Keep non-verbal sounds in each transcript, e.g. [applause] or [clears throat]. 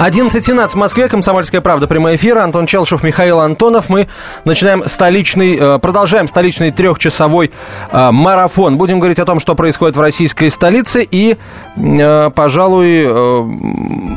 11.17 в Москве, Комсомольская правда, прямой эфир. Антон Челшев, Михаил Антонов. Мы начинаем столичный, э, продолжаем столичный трехчасовой э, марафон. Будем говорить о том, что происходит в российской столице и, э, пожалуй,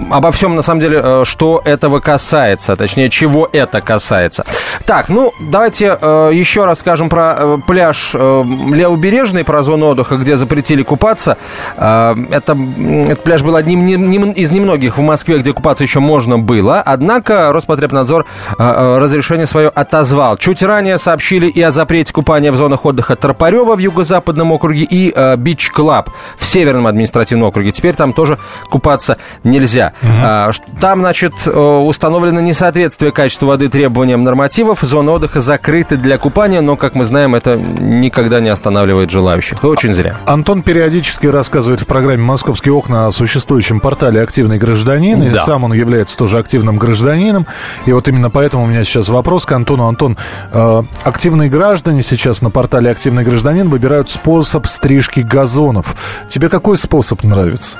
обо всем, на самом деле, что этого касается, точнее, чего это касается. Так, ну, давайте еще раз скажем про пляж Левобережный, про зону отдыха, где запретили купаться. Это, этот пляж был одним из немногих в Москве, где купаться еще можно было, однако Роспотребнадзор э, э, разрешение свое отозвал. Чуть ранее сообщили и о запрете купания в зонах отдыха Тропарева в юго-западном округе и э, Beach Club в северном административном округе. Теперь там тоже купаться нельзя. Угу. Там, значит, установлено несоответствие качества воды требованиям нормативов. Зоны отдыха закрыты для купания, но, как мы знаем, это никогда не останавливает желающих. Очень зря. Антон периодически рассказывает в программе «Московские окна» о существующем портале «Активный гражданин». Да. И сам он является тоже активным гражданином. И вот именно поэтому у меня сейчас вопрос к Антону. Антон, э, активные граждане сейчас на портале «Активный гражданин» выбирают способ стрижки газонов. Тебе какой способ нравится?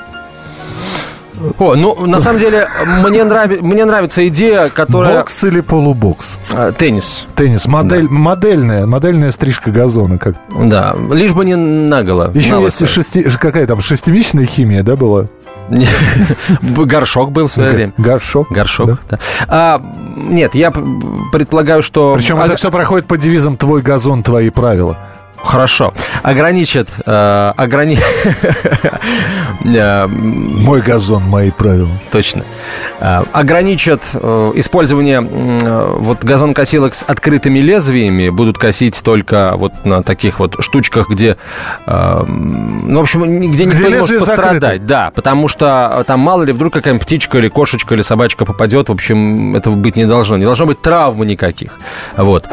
О, ну, на самом деле, мне, нрави, мне нравится идея, которая... Бокс или полубокс? А, теннис. Теннис. Модель, да. Модельная, модельная стрижка газона. Как... Да, лишь бы не наголо. Еще есть шести, какая там, шестимесячная химия, да, была? [laughs] Горшок был в свое время. Горшок? Горшок, да. А, нет, я предполагаю, что... Причем а... это все проходит по девизам «Твой газон, твои правила». Хорошо. Ограничит... Э, ограни... [laughs] Э, Мой газон, мои правила. Точно. Э, ограничат использование вот газонкосилок с открытыми лезвиями. Будут косить только вот на таких вот штучках, где... Ну, в общем, где никто не может пострадать. Закрыты. Да, потому что там мало ли вдруг какая-нибудь птичка или кошечка или собачка попадет. В общем, этого быть не должно. Не должно быть травмы никаких. Вот.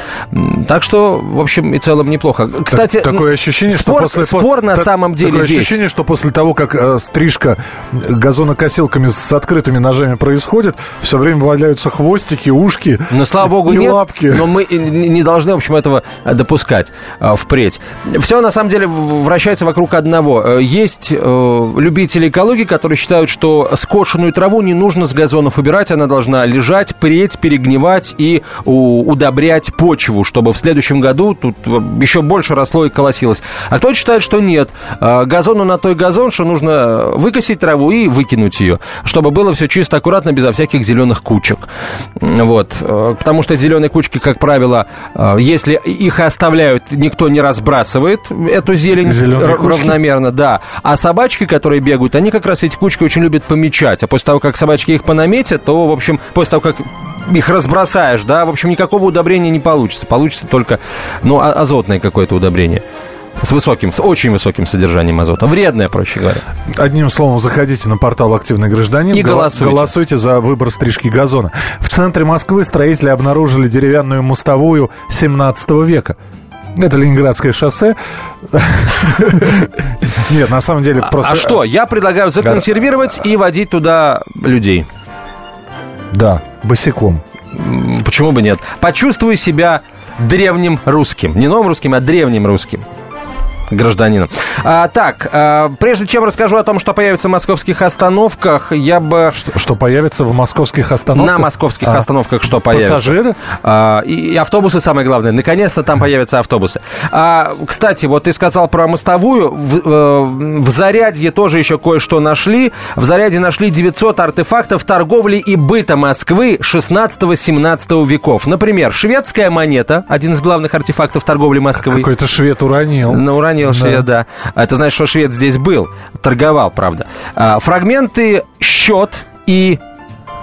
Так что, в общем и целом неплохо. Кстати, кстати, такое ощущение, спор, что после спор на самом деле такое есть. ощущение, что после того, как э, стрижка газонокосилками с открытыми ножами происходит, все время валяются хвостики, ушки. Но слава богу и нет. Лапки. Но мы не должны, в общем, этого допускать э, впредь. Все на самом деле вращается вокруг одного. Э, есть э, любители экологии, которые считают, что скошенную траву не нужно с газонов убирать, она должна лежать, преть, перегнивать и удобрять почву, чтобы в следующем году тут еще больше раз росло и колосилось. А кто-то считает, что нет. А, газону на той газон, что нужно выкосить траву и выкинуть ее, чтобы было все чисто, аккуратно, безо всяких зеленых кучек. Вот. А, потому что зеленые кучки, как правило, а, если их оставляют, никто не разбрасывает эту зелень Зеленые равномерно, кучки. да. А собачки, которые бегают, они как раз эти кучки очень любят помечать. А после того, как собачки их понаметят, то, в общем, после того, как их разбросаешь, да, в общем, никакого удобрения не получится. Получится только, ну, азотное какое-то удобрение. С высоким, с очень высоким содержанием азота. Вредное, проще говоря. Одним словом, заходите на портал «Активный гражданин». И голосуйте. Голосуйте за выбор стрижки газона. В центре Москвы строители обнаружили деревянную мостовую 17 века. Это Ленинградское шоссе. [laughs] Нет, на самом деле а просто... А что? Я предлагаю законсервировать и водить туда людей. Да, босиком. Почему бы нет? Почувствуй себя древним русским. Не новым русским, а древним русским гражданина. А, так, а, прежде чем расскажу о том, что появится в московских остановках, я бы... Что, что появится в московских остановках? На московских а, остановках что появится? Пассажиры? А, и, и автобусы, самое главное. Наконец-то там появятся автобусы. А, кстати, вот ты сказал про мостовую. В, э, в Зарядье тоже еще кое-что нашли. В Зарядье нашли 900 артефактов торговли и быта Москвы 16-17 веков. Например, шведская монета, один из главных артефактов торговли Москвы. Какой-то швед уронил. На уронил Даниил да. Швед, да. Это значит, что швед здесь был, торговал, правда. А, фрагменты счет и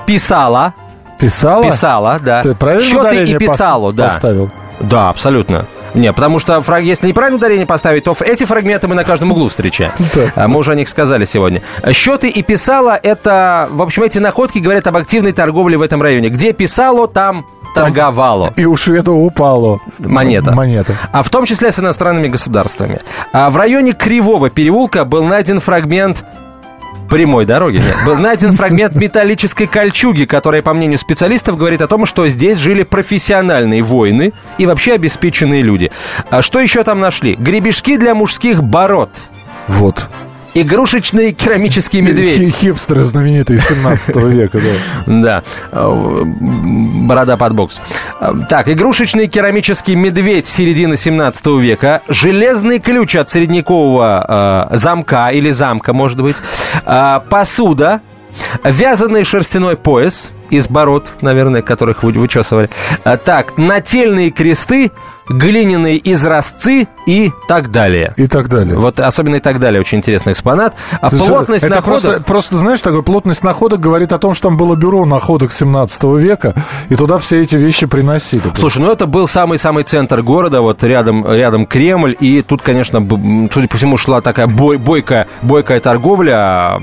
писала. Писала? Писала, да. Ты правильно Счеты и писалу, да. Поставил? Да, абсолютно. Не, потому что если неправильно ударение поставить, то эти фрагменты мы на каждом углу встречаем. [laughs] Да. Мы уже о них сказали сегодня. Счеты и писала это, в общем, эти находки говорят об активной торговле в этом районе. Где писало, там торговало. И у шведа упало. Монета. Монета. А в том числе с иностранными государствами. А в районе Кривого переулка был найден фрагмент прямой дороги. Нет. Был найден фрагмент металлической кольчуги, которая, по мнению специалистов, говорит о том, что здесь жили профессиональные воины и вообще обеспеченные люди. А что еще там нашли? Гребешки для мужских бород. Вот. Игрушечные керамические медведи. Хипстеры знаменитые 17 [laughs] века, да. Да. Борода под бокс. Так, игрушечный керамический медведь середины 17 века. Железный ключ от средневекового э, замка или замка, может быть. Э, посуда. Вязаный шерстяной пояс из бород, наверное, которых вы вычесывали. А, так, нательные кресты, глиняные изразцы и так далее. И так далее. Вот особенно и так далее. Очень интересный экспонат. А плотность это находок... Просто, просто, знаешь, такой плотность находок говорит о том, что там было бюро находок 17 века, и туда все эти вещи приносили. Слушай, ну это был самый-самый центр города, вот рядом, рядом Кремль, и тут, конечно, судя по всему, шла такая бой, бойкая, бойкая торговля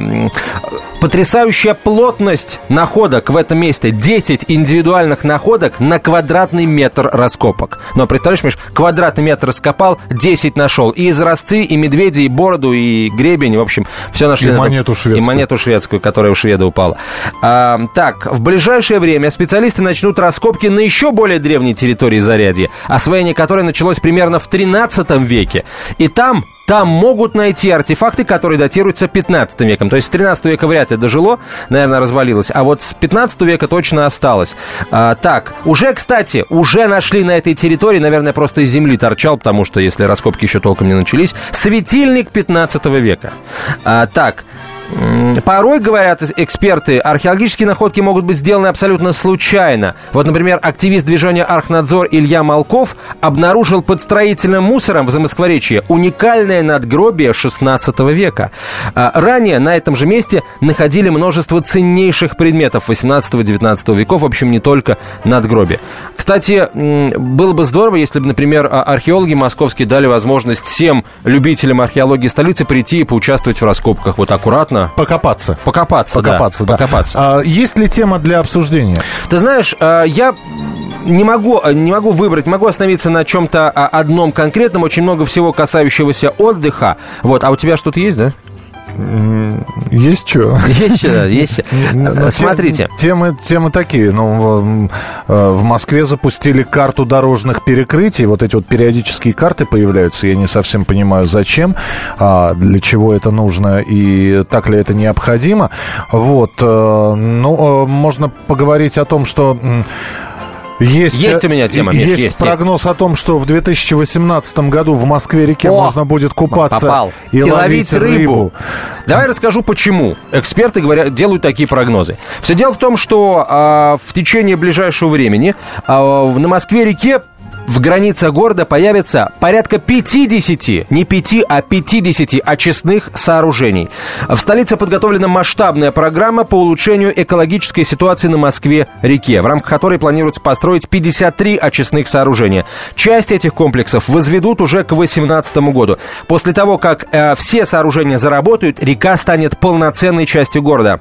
Потрясающая плотность находок в этом месте. 10 индивидуальных находок на квадратный метр раскопок. Но представляешь, Миш, квадратный метр раскопал, 10 нашел. И изразцы, и медведи, и бороду, и гребень. В общем, все нашли. И монету шведскую. И монету шведскую, которая у шведа упала. А, так, в ближайшее время специалисты начнут раскопки на еще более древней территории Зарядья, освоение которой началось примерно в 13 веке. И там там могут найти артефакты, которые датируются 15 веком. То есть с 13 века вряд ли дожило, наверное, развалилось. А вот с 15 века точно осталось. А, так, уже, кстати, уже нашли на этой территории, наверное, просто из земли торчал, потому что, если раскопки еще толком не начались, светильник 15 века. А, так, Порой, говорят эксперты, археологические находки могут быть сделаны абсолютно случайно. Вот, например, активист движения «Архнадзор» Илья Малков обнаружил под строительным мусором в Замоскворечье уникальное надгробие 16 века. А ранее на этом же месте находили множество ценнейших предметов 18-19 веков, в общем, не только надгробие. Кстати, было бы здорово, если бы, например, а, археологи московские дали возможность всем любителям археологии столицы прийти и поучаствовать в раскопках вот аккуратно Понятно. Покопаться. Покопаться, Покопаться, да. да. Покопаться. А, есть ли тема для обсуждения? Ты знаешь, а, я не могу, не могу выбрать, могу остановиться на чем-то а, одном конкретном, очень много всего касающегося отдыха. Вот, а у тебя что-то есть, да? Есть что? Есть что, есть что. [laughs] Смотрите. Темы, темы такие. Ну, э, в Москве запустили карту дорожных перекрытий. Вот эти вот периодические карты появляются. Я не совсем понимаю, зачем, а для чего это нужно и так ли это необходимо. Вот. Э, ну, э, можно поговорить о том, что есть, есть у меня тема, Миш, есть, есть прогноз есть. о том, что в 2018 году в Москве-реке можно будет купаться попал. и, и ловить, ловить рыбу. рыбу. Давай расскажу, почему. Эксперты говорят, делают такие прогнозы. Все дело в том, что а, в течение ближайшего времени а, на Москве-реке в границах города появится порядка 50, не 5, а 50 очистных сооружений. В столице подготовлена масштабная программа по улучшению экологической ситуации на Москве-реке, в рамках которой планируется построить 53 очистных сооружения. Часть этих комплексов возведут уже к 2018 году. После того, как э, все сооружения заработают, река станет полноценной частью города.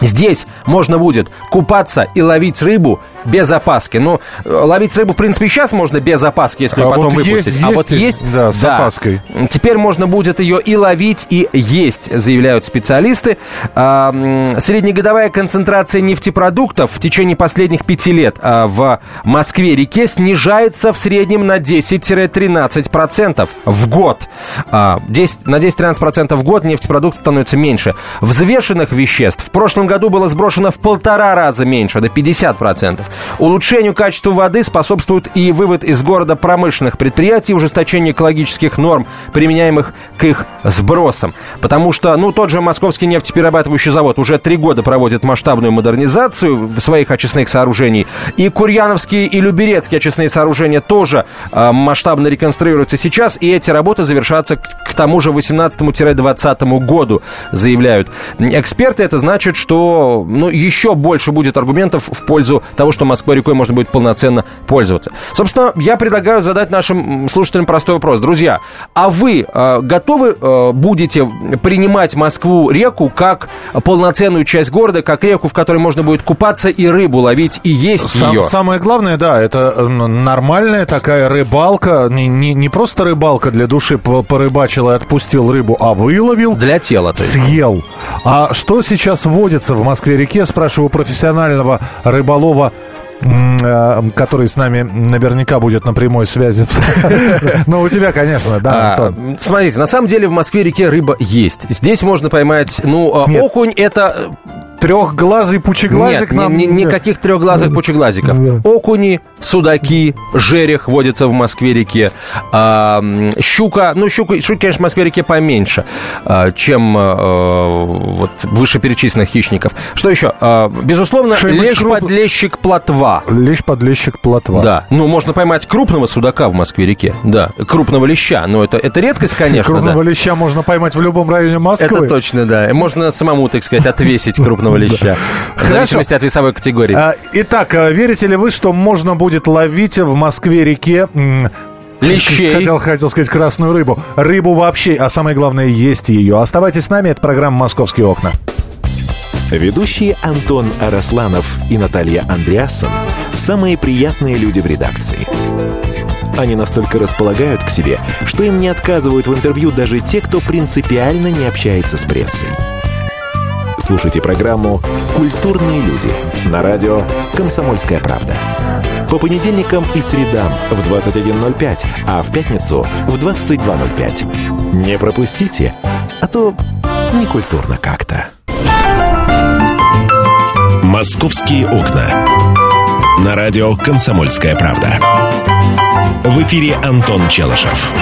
Здесь можно будет купаться и ловить рыбу без опаски. Ну, ловить рыбу, в принципе, сейчас можно без опаски, если а потом вот выпустить. Есть, а есть, вот есть... Да, с да. опаской. Теперь можно будет ее и ловить, и есть, заявляют специалисты. А, среднегодовая концентрация нефтепродуктов в течение последних пяти лет а, в Москве-реке снижается в среднем на 10-13% в год. А, 10, на 10-13% в год нефтепродуктов становится меньше. Взвешенных веществ в прошлом году было сброшено в полтора раза меньше, до 50%. Улучшению качества воды способствует и вывод из города промышленных предприятий, ужесточение экологических норм, применяемых к их сбросам. Потому что, ну, тот же Московский нефтеперерабатывающий завод уже три года проводит масштабную модернизацию своих очистных сооружений. И Курьяновские и Люберецкие очистные сооружения тоже э, масштабно реконструируются сейчас. И эти работы завершатся к, к тому же 18-20 году, заявляют эксперты. Это значит, что ну, еще больше будет аргументов в пользу того, что Москва-рекой можно будет полноценно пользоваться. Собственно, я предлагаю задать нашим слушателям простой вопрос. Друзья, а вы э, готовы э, будете принимать Москву-реку как полноценную часть города, как реку, в которой можно будет купаться и рыбу ловить, и есть Сам, ее? Самое главное, да, это нормальная такая рыбалка, не, не, не просто рыбалка для души, порыбачил и отпустил рыбу, а выловил. Для тела, то есть. Съел. А что сейчас водится в Москве-реке, спрашиваю профессионального рыболова который с нами наверняка будет на прямой связи. [laughs] Ну, у тебя, конечно, да, а, Смотрите, на самом деле в Москве-реке рыба есть. Здесь можно поймать, ну, а, окунь это Трехглазый пучеглазик Нет, нам... Ни, никаких трехглазых пучеглазиков. Да. Окуни, судаки, жерех водятся в Москве-реке. А, щука, ну, щука, щука, конечно, в Москве-реке поменьше, а, чем а, вот вышеперечисленных хищников. Что еще? А, безусловно, лещ, круп... подлещик, плотва. Лещ, подлещик, плотва. Да. Ну, можно поймать крупного судака в Москве-реке. Да. Крупного леща. Но это, это редкость, конечно. Крупного да. леща можно поймать в любом районе Москвы. Это точно, да. Можно самому, так сказать, отвесить крупного крупного леща. В зависимости от весовой категории. А, итак, а, верите ли вы, что можно будет ловить в Москве-реке Лещей. Хотел, хотел сказать красную рыбу. Рыбу вообще, а самое главное, есть ее. Оставайтесь с нами, это программа «Московские окна». Ведущие Антон Арасланов и Наталья Андреасон – самые приятные люди в редакции. Они настолько располагают к себе, что им не отказывают в интервью даже те, кто принципиально не общается с прессой. Слушайте программу «Культурные люди» на радио «Комсомольская правда». По понедельникам и средам в 21.05, а в пятницу в 22.05. Не пропустите, а то некультурно как-то. «Московские окна». На радио «Комсомольская правда». В эфире Антон Челышев.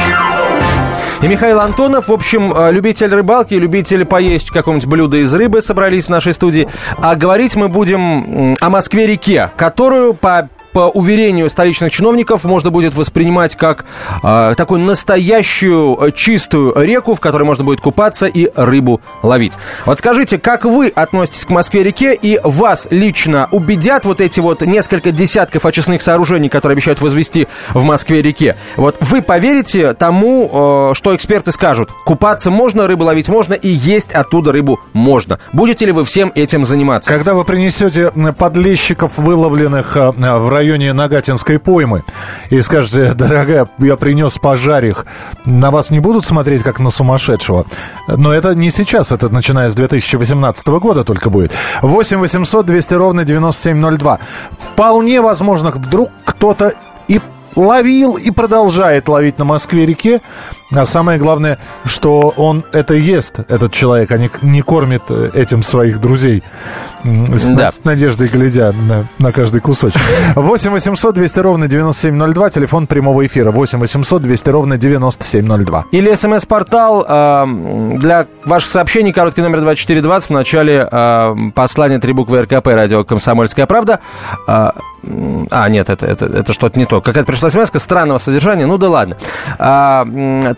И Михаил Антонов, в общем, э, любитель рыбалки, любитель поесть какое-нибудь блюдо из рыбы собрались в нашей студии. А говорить мы будем о Москве-реке, которую по по уверению столичных чиновников, можно будет воспринимать как э, такую настоящую э, чистую реку, в которой можно будет купаться и рыбу ловить. Вот скажите, как вы относитесь к Москве-реке и вас лично убедят вот эти вот несколько десятков очистных сооружений, которые обещают возвести в Москве-реке? Вот вы поверите тому, э, что эксперты скажут? Купаться можно, рыбу ловить можно и есть оттуда рыбу можно. Будете ли вы всем этим заниматься? Когда вы принесете подлещиков, выловленных э, в районе районе Нагатинской поймы и скажете, [laughs] дорогая, я принес пожарих, на вас не будут смотреть как на сумасшедшего. Но это не сейчас, это начиная с 2018 года только будет. 8 800 200 ровно 9702. Вполне возможно, вдруг кто-то и ловил и продолжает ловить на Москве-реке. А самое главное, что он это ест, этот человек, а не, не кормит э, этим своих друзей. С, да. с надеждой глядя на, на каждый кусочек. 8 800 200 ровно 9702, телефон прямого эфира. 8 800 200 ровно 9702. Или смс-портал э, для ваших сообщений, короткий номер 2420, в начале э, послания три буквы РКП, радио «Комсомольская правда». Э, а, нет, это, это, это что-то не то. Какая-то пришла смс странного содержания, ну да ладно. А,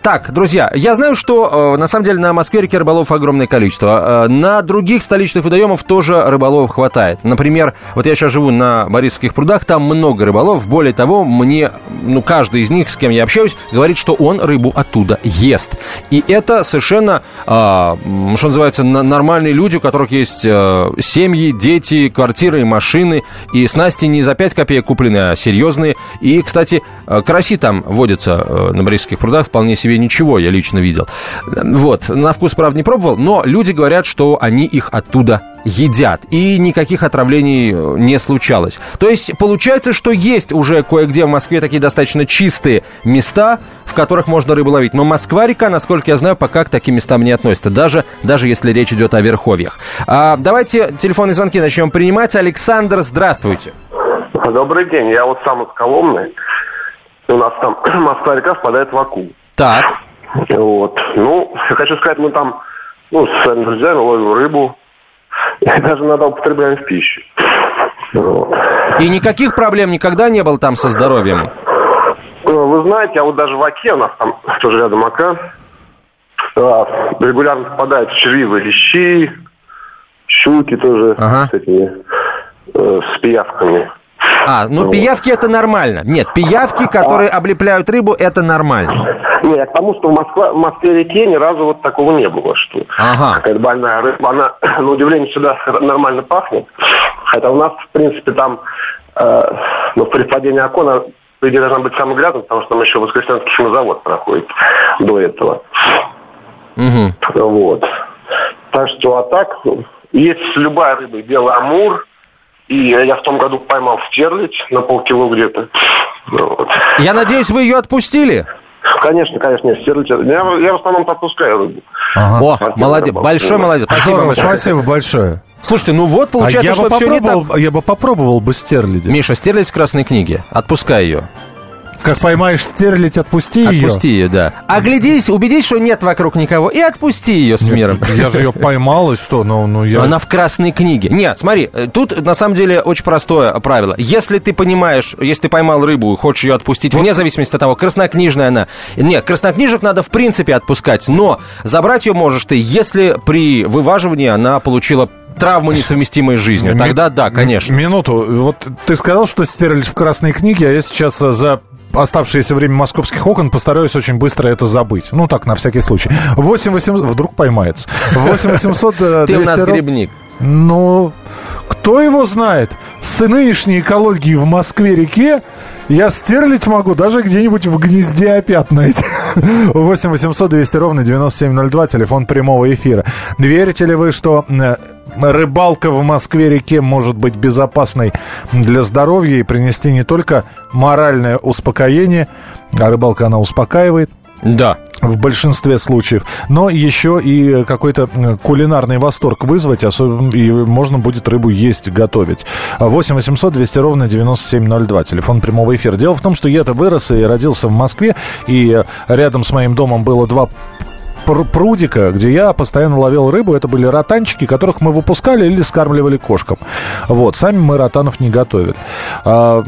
так, друзья, я знаю, что э, на самом деле на Москве-реке рыболов огромное количество. Э, на других столичных водоемов тоже рыболов хватает. Например, вот я сейчас живу на Борисовских прудах, там много рыболов. Более того, мне, ну, каждый из них, с кем я общаюсь, говорит, что он рыбу оттуда ест. И это совершенно, э, что называется, нормальные люди, у которых есть э, семьи, дети, квартиры, машины, и снасти не за 5 копеек куплены, а серьезные. И, кстати, караси там водятся э, на Борисовских прудах вполне себе ничего, я лично видел. Вот, на вкус, правда, не пробовал, но люди говорят, что они их оттуда едят. И никаких отравлений э, не случалось. То есть получается, что есть уже кое-где в Москве такие достаточно чистые места, в которых можно рыбу ловить. Но Москва-река, насколько я знаю, пока к таким местам не относится, даже, даже если речь идет о верховьях. А, давайте телефонные звонки начнем принимать. Александр, здравствуйте. Добрый день, я вот сам из Коломны. У нас там [clears throat] Москва-река впадает в Аку. Так. Вот. Ну, я хочу сказать, мы там, ну, с своими друзьями ловим рыбу. И даже иногда употребляем в пищу. Вот. И никаких проблем никогда не было там со здоровьем? Ну, вы знаете, а вот даже в Оке, у нас там тоже рядом Ока, регулярно попадают червивые лещи, щуки тоже ага. с этими, э, с пиявками. А, ну вот. пиявки это нормально. Нет, пиявки, которые а... облепляют рыбу, это нормально. Нет, потому что в, Москве, в Москве-реке ни разу вот такого не было, что ага. какая-то больная рыба, она, [clears throat] на удивление, сюда нормально пахнет. Хотя у нас, в принципе, там, э, ну, при впадении окона, по идее, должна быть самый грязный, потому что там еще Воскресенский химозавод проходит до этого. Угу. Вот. Так что, а так, есть любая рыба, белый амур, и я в том году поймал стерлить на полкило где-то. Вот. Я надеюсь, вы ее отпустили? Конечно, конечно, нет, стерлить. Я, я в основном отпускаю рыбу. Ага. О, молодец, большой молодец. Спасибо, большое. Спасибо большое. Слушайте, ну вот получается, а что все не так. Я бы попробовал бы стерлядя. Миша, стерлядь в красной книге. Отпускай ее. Как поймаешь стерлить, отпусти, ее. Отпусти ее, да. Оглядись, убедись, что нет вокруг никого, и отпусти ее с миром. Нет, я же ее поймал, и что? Ну, ну, я... Она в красной книге. Нет, смотри, э, тут на самом деле очень простое правило. Если ты понимаешь, если ты поймал рыбу и хочешь ее отпустить, вот. вне зависимости от того, краснокнижная она. Нет, краснокнижек надо в принципе отпускать, но забрать ее можешь ты, если при вываживании она получила травму, несовместимой с жизнью. Тогда да, конечно. Минуту. Вот ты сказал, что стерлись в красной книге, а я сейчас э, за оставшееся время московских окон постараюсь очень быстро это забыть. Ну, так, на всякий случай. 8 800... Вдруг поймается. 8 800... Ты у нас грибник. Ну, кто его знает? С нынешней экологией в Москве-реке я стерлить могу даже где-нибудь в гнезде опять найти. 8 800 200 ровно 9702, телефон прямого эфира. Верите ли вы, что э, рыбалка в Москве-реке может быть безопасной для здоровья и принести не только моральное успокоение, а рыбалка она успокаивает, да. В большинстве случаев. Но еще и какой-то кулинарный восторг вызвать, особенно, и можно будет рыбу есть, готовить. 8 800 200 ровно 9702, телефон прямого эфира. Дело в том, что я-то вырос и родился в Москве, и рядом с моим домом было два прудика, где я постоянно ловил рыбу. Это были ротанчики, которых мы выпускали или скармливали кошкам. Вот, сами мы ротанов не готовили. А,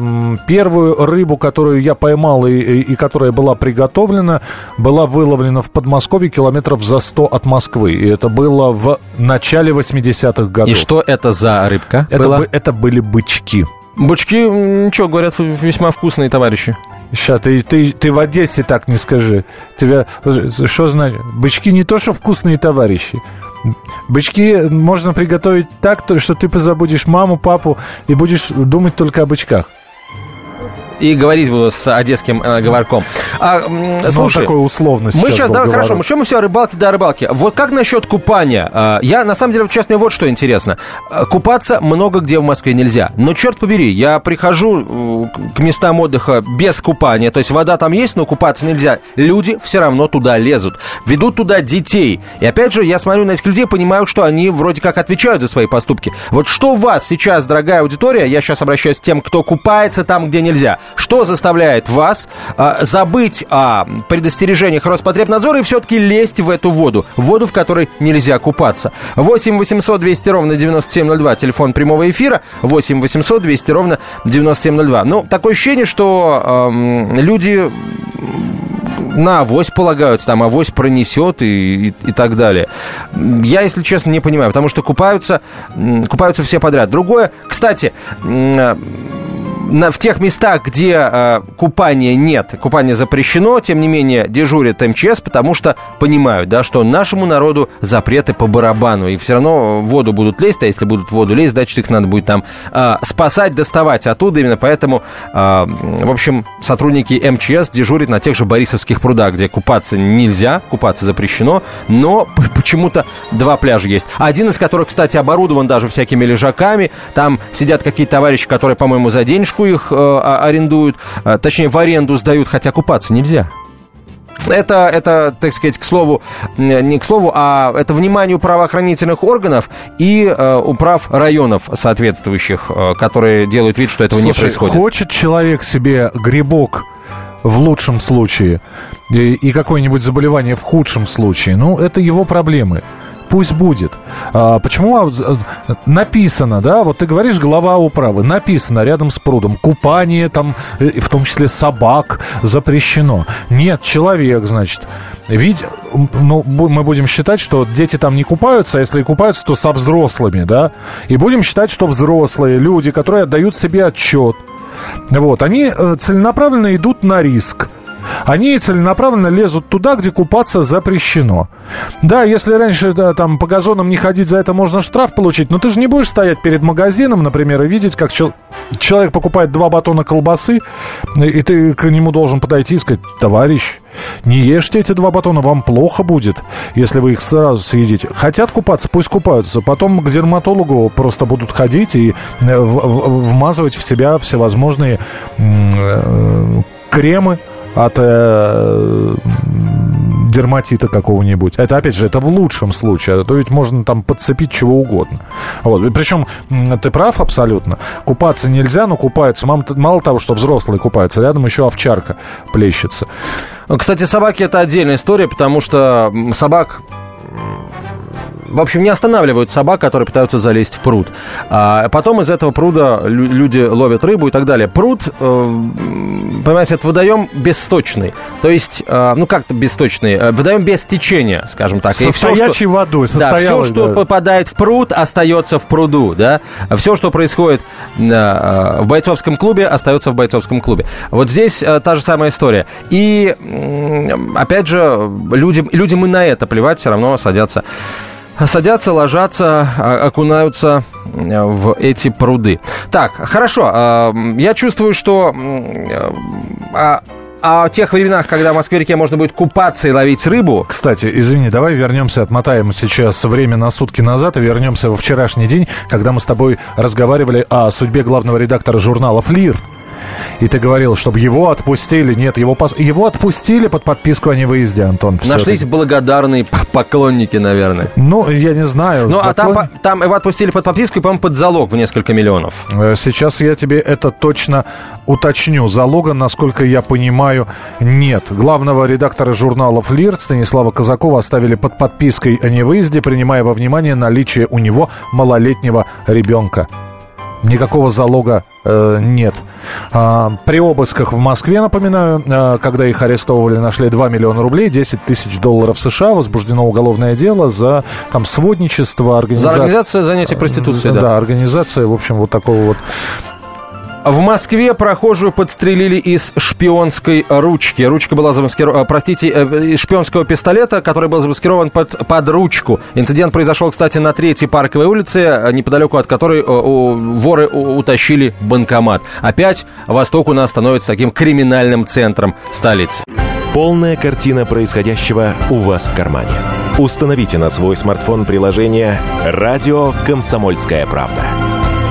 первую рыбу, которую я поймал и, и, и которая была приготовлена, была выловлена в Подмосковье километров за 100 от Москвы. И это было в начале 80-х годов. И что это за рыбка это, была? это были бычки. Бычки, ничего, говорят, весьма вкусные товарищи. Сейчас, ты, ты, ты в Одессе так не скажи. Тебя, что значит? Бычки не то, что вкусные товарищи. Бычки можно приготовить так, что ты позабудешь маму, папу и будешь думать только о бычках и говорить буду с одесским э, говорком. А, ну, слушай, такой условность. Мы сейчас, да, хорошо, мы что мы все о рыбалке да о рыбалке. Вот как насчет купания? А, я, на самом деле, честно, вот что интересно. А, купаться много где в Москве нельзя. Но, черт побери, я прихожу э, к местам отдыха без купания. То есть вода там есть, но купаться нельзя. Люди все равно туда лезут. Ведут туда детей. И опять же, я смотрю на этих людей, понимаю, что они вроде как отвечают за свои поступки. Вот что у вас сейчас, дорогая аудитория, я сейчас обращаюсь к тем, кто купается там, где нельзя. Что заставляет вас э, забыть о предостережениях Роспотребнадзора и все-таки лезть в эту воду? Воду, в которой нельзя купаться. 8 800 200 ровно 9702, телефон прямого эфира. 8 800 200 ровно 9702. Ну, такое ощущение, что э, люди на авось полагаются, там авось пронесет и, и, и так далее. Я, если честно, не понимаю, потому что купаются, купаются все подряд. Другое, кстати, в тех местах, где э, купания нет, купание запрещено, тем не менее дежурят МЧС, потому что понимают, да, что нашему народу запреты по барабану, и все равно в воду будут лезть, а если будут в воду лезть, значит их надо будет там э, спасать, доставать оттуда, именно поэтому, э, в общем, сотрудники МЧС дежурят на тех же Борисовских прудах, где купаться нельзя, купаться запрещено, но почему-то два пляжа есть. Один из которых, кстати, оборудован даже всякими лежаками, там сидят какие-то товарищи, которые, по-моему, за денежку книжку их э, арендуют, э, точнее, в аренду сдают, хотя купаться нельзя. Это, это, так сказать, к слову, не к слову, а это вниманию правоохранительных органов и э, управ районов соответствующих, э, которые делают вид, что этого Слушай, не происходит. хочет человек себе грибок в лучшем случае и, и какое-нибудь заболевание в худшем случае, ну, это его проблемы. Пусть будет. А, почему написано, да, вот ты говоришь глава управы, написано рядом с прудом, купание там, э, в том числе собак, запрещено. Нет, человек, значит, ведь, ну, мы будем считать, что дети там не купаются, а если и купаются, то со взрослыми, да, и будем считать, что взрослые люди, которые отдают себе отчет, вот, они э, целенаправленно идут на риск. Они целенаправленно лезут туда, где купаться запрещено. Да, если раньше да, там по газонам не ходить, за это можно штраф получить, но ты же не будешь стоять перед магазином, например, и видеть, как чел- человек покупает два батона колбасы, и ты к нему должен подойти и сказать, товарищ, не ешьте эти два батона, вам плохо будет, если вы их сразу съедите. Хотят купаться, пусть купаются. Потом к дерматологу просто будут ходить и э, вмазывать в себя всевозможные э, кремы, от э, дерматита какого-нибудь. Это, опять же, это в лучшем случае. А то ведь можно там подцепить чего угодно. Вот. Причем ты прав абсолютно. Купаться нельзя, но купаются. Мало, мало того, что взрослые купаются, рядом еще овчарка плещется. Кстати, собаки это отдельная история, потому что собак в общем, не останавливают собак, которые пытаются залезть в пруд. А потом из этого пруда люди ловят рыбу и так далее. Пруд, э, понимаете, это водоем бессточный. То есть, э, ну как-то бесточный, э, водоем без течения, скажем так. Со стоячей водой. Да, все, что да. попадает в пруд, остается в пруду, да. Все, что происходит в бойцовском клубе, остается в бойцовском клубе. Вот здесь та же самая история. И, опять же, люди, людям и на это плевать, все равно садятся садятся, ложатся, а, окунаются э, в эти пруды. Так, хорошо. А, я чувствую, что а, о тех временах, когда в Москве-реке можно будет купаться и ловить рыбу. Кстати, извини, давай вернемся, отмотаем сейчас время на сутки назад и вернемся во вчерашний день, когда мы с тобой разговаривали о судьбе главного редактора журнала «Флир». И ты говорил, чтобы его отпустили. Нет, его, пос... его отпустили под подписку о невыезде, Антон. Нашлись благодарные поклонники, наверное. Ну, я не знаю. Ну, Поклон... а там, там его отпустили под подписку и, по-моему, под залог в несколько миллионов. Э, сейчас я тебе это точно уточню. Залога, насколько я понимаю, нет. Главного редактора журнала «Флирт» Станислава Казакова оставили под подпиской о невыезде, принимая во внимание наличие у него малолетнего ребенка. Никакого залога э, нет. А, при обысках в Москве, напоминаю, а, когда их арестовывали, нашли 2 миллиона рублей, 10 тысяч долларов США, возбуждено уголовное дело за там сводничество, организацию... За организацию занятий проституцией, да. Да, организация, в общем, вот такого вот в Москве прохожую подстрелили из шпионской ручки. Ручка была замаскирована, простите, э, из шпионского пистолета, который был замаскирован под, под ручку. Инцидент произошел, кстати, на третьей парковой улице, неподалеку от которой воры утащили банкомат. Опять Восток у нас становится таким криминальным центром столицы. Полная картина происходящего у вас в кармане. Установите на свой смартфон приложение «Радио Комсомольская правда».